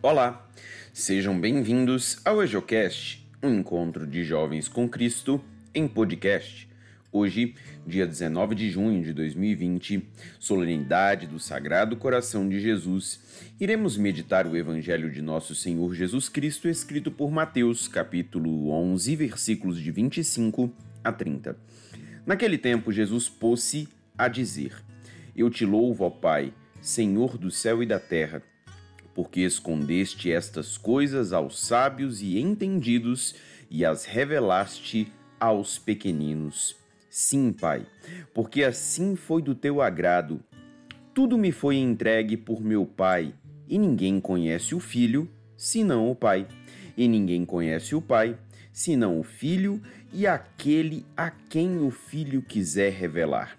Olá, sejam bem-vindos ao EjoCast, um encontro de jovens com Cristo em podcast. Hoje, dia 19 de junho de 2020, solenidade do Sagrado Coração de Jesus, iremos meditar o Evangelho de Nosso Senhor Jesus Cristo escrito por Mateus, capítulo 11, versículos de 25 a 30. Naquele tempo, Jesus pôs-se a dizer: Eu te louvo, ó Pai, Senhor do céu e da terra porque escondeste estas coisas aos sábios e entendidos e as revelaste aos pequeninos. Sim, Pai, porque assim foi do teu agrado. Tudo me foi entregue por meu Pai, e ninguém conhece o Filho senão o Pai, e ninguém conhece o Pai senão o Filho e aquele a quem o Filho quiser revelar.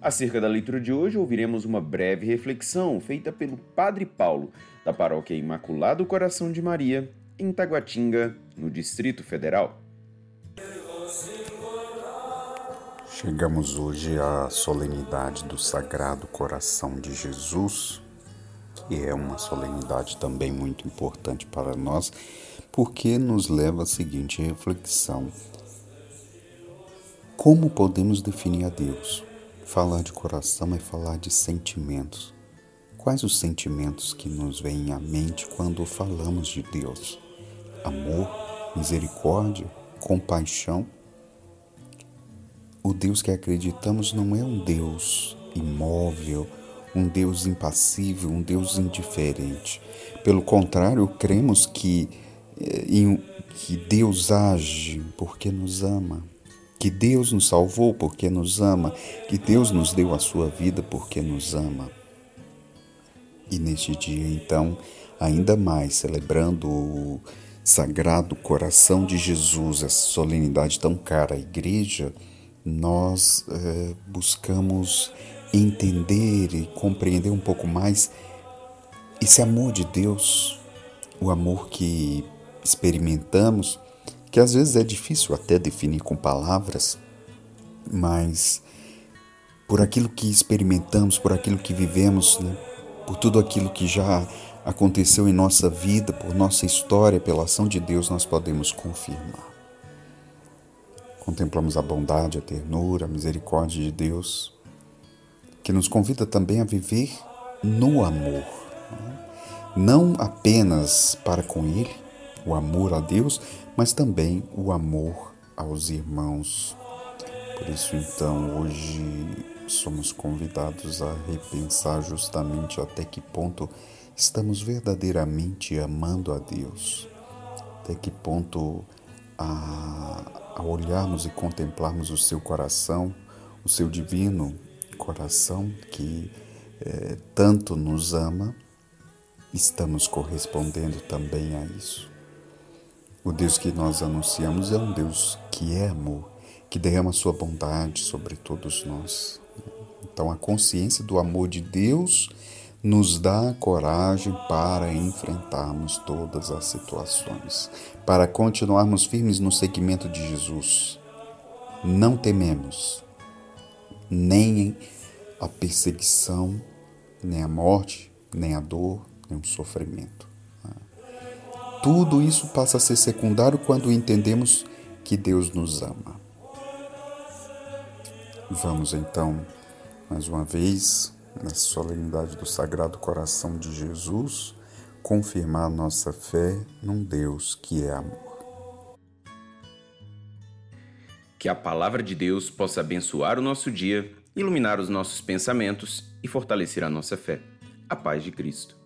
Acerca da leitura de hoje, ouviremos uma breve reflexão feita pelo Padre Paulo, da Paróquia Imaculado Coração de Maria, em Taguatinga, no Distrito Federal. Chegamos hoje à solenidade do Sagrado Coração de Jesus, que é uma solenidade também muito importante para nós, porque nos leva à seguinte reflexão: Como podemos definir a Deus? Falar de coração é falar de sentimentos. Quais os sentimentos que nos vêm à mente quando falamos de Deus? Amor, misericórdia, compaixão? O Deus que acreditamos não é um Deus imóvel, um Deus impassível, um Deus indiferente. Pelo contrário, cremos que, eh, que Deus age porque nos ama, que Deus nos salvou porque nos ama, que Deus nos deu a sua vida porque nos ama. E neste dia, então, ainda mais celebrando o Sagrado Coração de Jesus, essa solenidade tão cara à igreja, nós é, buscamos entender e compreender um pouco mais esse amor de Deus, o amor que experimentamos que às vezes é difícil até definir com palavras, mas por aquilo que experimentamos, por aquilo que vivemos, né? por tudo aquilo que já aconteceu em nossa vida, por nossa história, pela ação de Deus, nós podemos confirmar. Contemplamos a bondade, a ternura, a misericórdia de Deus, que nos convida também a viver no amor, né? não apenas para com Ele, o amor a Deus, mas também o amor aos irmãos. Por isso, então, hoje somos convidados a repensar justamente até que ponto estamos verdadeiramente amando a Deus, até que ponto, a, a olharmos e contemplarmos o seu coração, o seu divino coração que é, tanto nos ama, estamos correspondendo também a isso. O Deus que nós anunciamos é um Deus que é amor, que derrama sua bondade sobre todos nós. Então, a consciência do amor de Deus nos dá coragem para enfrentarmos todas as situações, para continuarmos firmes no seguimento de Jesus. Não tememos nem a perseguição, nem a morte, nem a dor, nem o sofrimento. Tudo isso passa a ser secundário quando entendemos que Deus nos ama. Vamos então, mais uma vez, na solenidade do Sagrado Coração de Jesus, confirmar nossa fé num Deus que é amor. Que a palavra de Deus possa abençoar o nosso dia, iluminar os nossos pensamentos e fortalecer a nossa fé. A paz de Cristo.